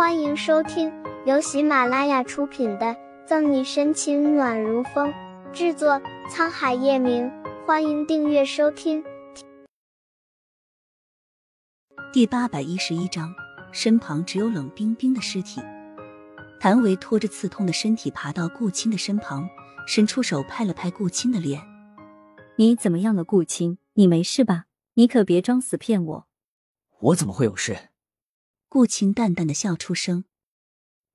欢迎收听由喜马拉雅出品的《赠你深情暖如风》，制作沧海夜明。欢迎订阅收听。第八百一十一章，身旁只有冷冰冰的尸体。谭维拖着刺痛的身体爬到顾青的身旁，伸出手拍了拍顾青的脸：“你怎么样了，顾青？你没事吧？你可别装死骗我。”“我怎么会有事？”顾青淡淡的笑出声。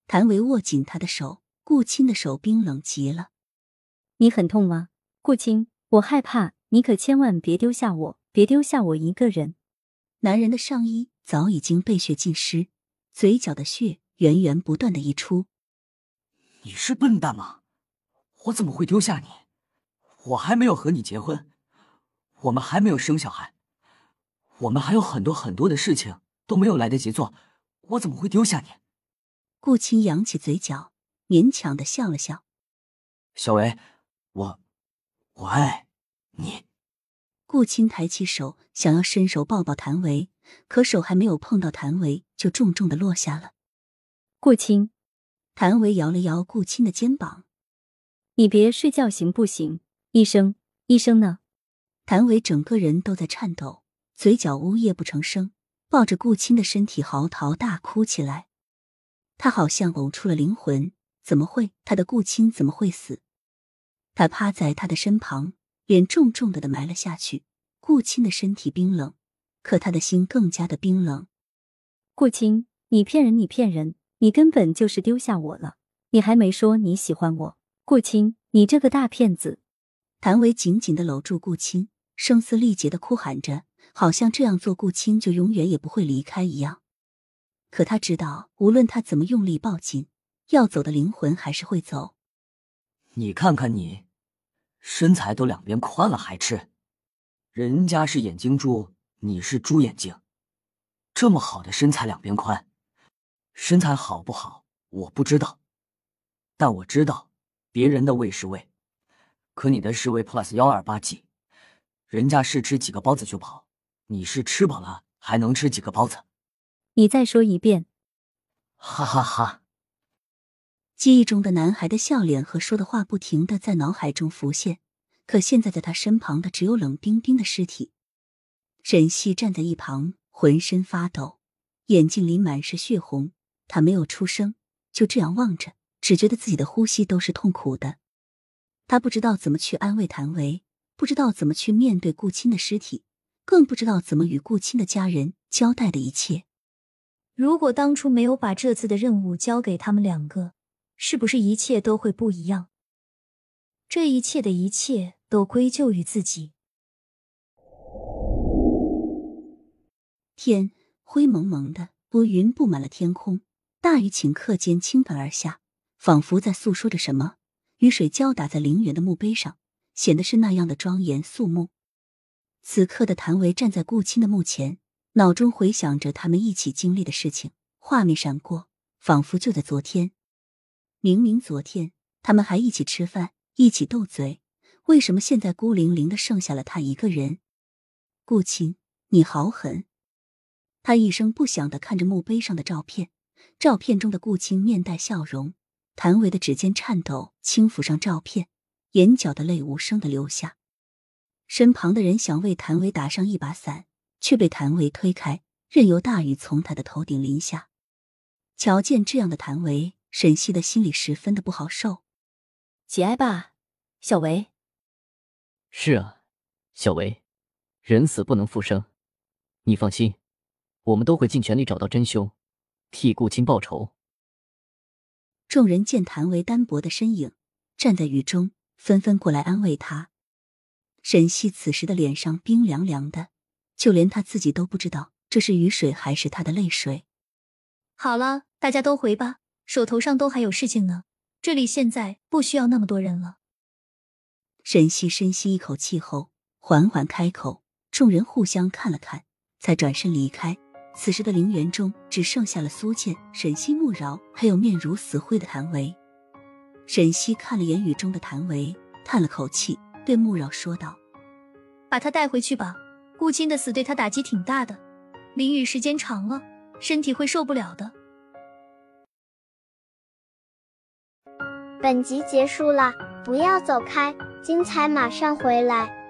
谭维握紧他的手，顾青的手冰冷极了。“你很痛吗，顾青？我害怕，你可千万别丢下我，别丢下我一个人。”男人的上衣早已经被血浸湿，嘴角的血源源不断的溢出。你是笨蛋吗？我怎么会丢下你？我还没有和你结婚，我们还没有生小孩，我们还有很多很多的事情都没有来得及做，我怎么会丢下你？顾青扬起嘴角，勉强的笑了笑。小维，我，我爱你。顾青抬起手，想要伸手抱抱谭维，可手还没有碰到谭维，就重重的落下了。顾青，谭维摇了摇顾青的肩膀：“你别睡觉行不行？医生，医生呢？”谭维整个人都在颤抖，嘴角呜咽不成声，抱着顾青的身体嚎啕大哭起来。他好像呕出了灵魂，怎么会？他的顾青怎么会死？他趴在他的身旁。脸重重的的埋了下去，顾青的身体冰冷，可他的心更加的冰冷。顾青，你骗人，你骗人，你根本就是丢下我了，你还没说你喜欢我。顾青，你这个大骗子！谭维紧紧的搂住顾青，声嘶力竭的哭喊着，好像这样做顾青就永远也不会离开一样。可他知道，无论他怎么用力抱紧，要走的灵魂还是会走。你看看你。身材都两边宽了还吃，人家是眼睛猪，你是猪眼睛。这么好的身材两边宽，身材好不好我不知道，但我知道别人的胃是胃，可你的是胃 plus 幺二八 G，人家是吃几个包子就饱，你是吃饱了还能吃几个包子？你再说一遍。哈哈哈。记忆中的男孩的笑脸和说的话不停的在脑海中浮现，可现在在他身旁的只有冷冰冰的尸体。沈西站在一旁，浑身发抖，眼睛里满是血红。他没有出声，就这样望着，只觉得自己的呼吸都是痛苦的。他不知道怎么去安慰谭维，不知道怎么去面对顾青的尸体，更不知道怎么与顾青的家人交代的一切。如果当初没有把这次的任务交给他们两个。是不是一切都会不一样？这一切的一切都归咎于自己。天灰蒙蒙的，乌云布满了天空，大雨顷刻间倾盆而下，仿佛在诉说着什么。雨水浇打在陵园的墓碑上，显得是那样的庄严肃穆。此刻的谭维站在顾青的墓前，脑中回想着他们一起经历的事情，画面闪过，仿佛就在昨天。明明昨天他们还一起吃饭，一起斗嘴，为什么现在孤零零的剩下了他一个人？顾青，你好狠！他一声不响的看着墓碑上的照片，照片中的顾青面带笑容，谭维的指尖颤抖，轻抚上照片，眼角的泪无声的流下。身旁的人想为谭维打上一把伞，却被谭维推开，任由大雨从他的头顶淋下。瞧见这样的谭维。沈西的心里十分的不好受，节哀吧，小维。是啊，小维，人死不能复生，你放心，我们都会尽全力找到真凶，替顾青报仇。众人见谭维单薄的身影站在雨中，纷纷过来安慰他。沈西此时的脸上冰凉凉的，就连他自己都不知道这是雨水还是他的泪水。好了，大家都回吧。手头上都还有事情呢，这里现在不需要那么多人了。沈西深吸一口气后，缓缓开口。众人互相看了看，才转身离开。此时的陵园中只剩下了苏建、沈西、穆饶，还有面如死灰的谭维。沈西看了眼雨中的谭维，叹了口气，对穆扰说道，把他带回去吧，顾青的死对他打击挺大的，淋雨时间长了，身体会受不了的。本集结束了，不要走开，精彩马上回来。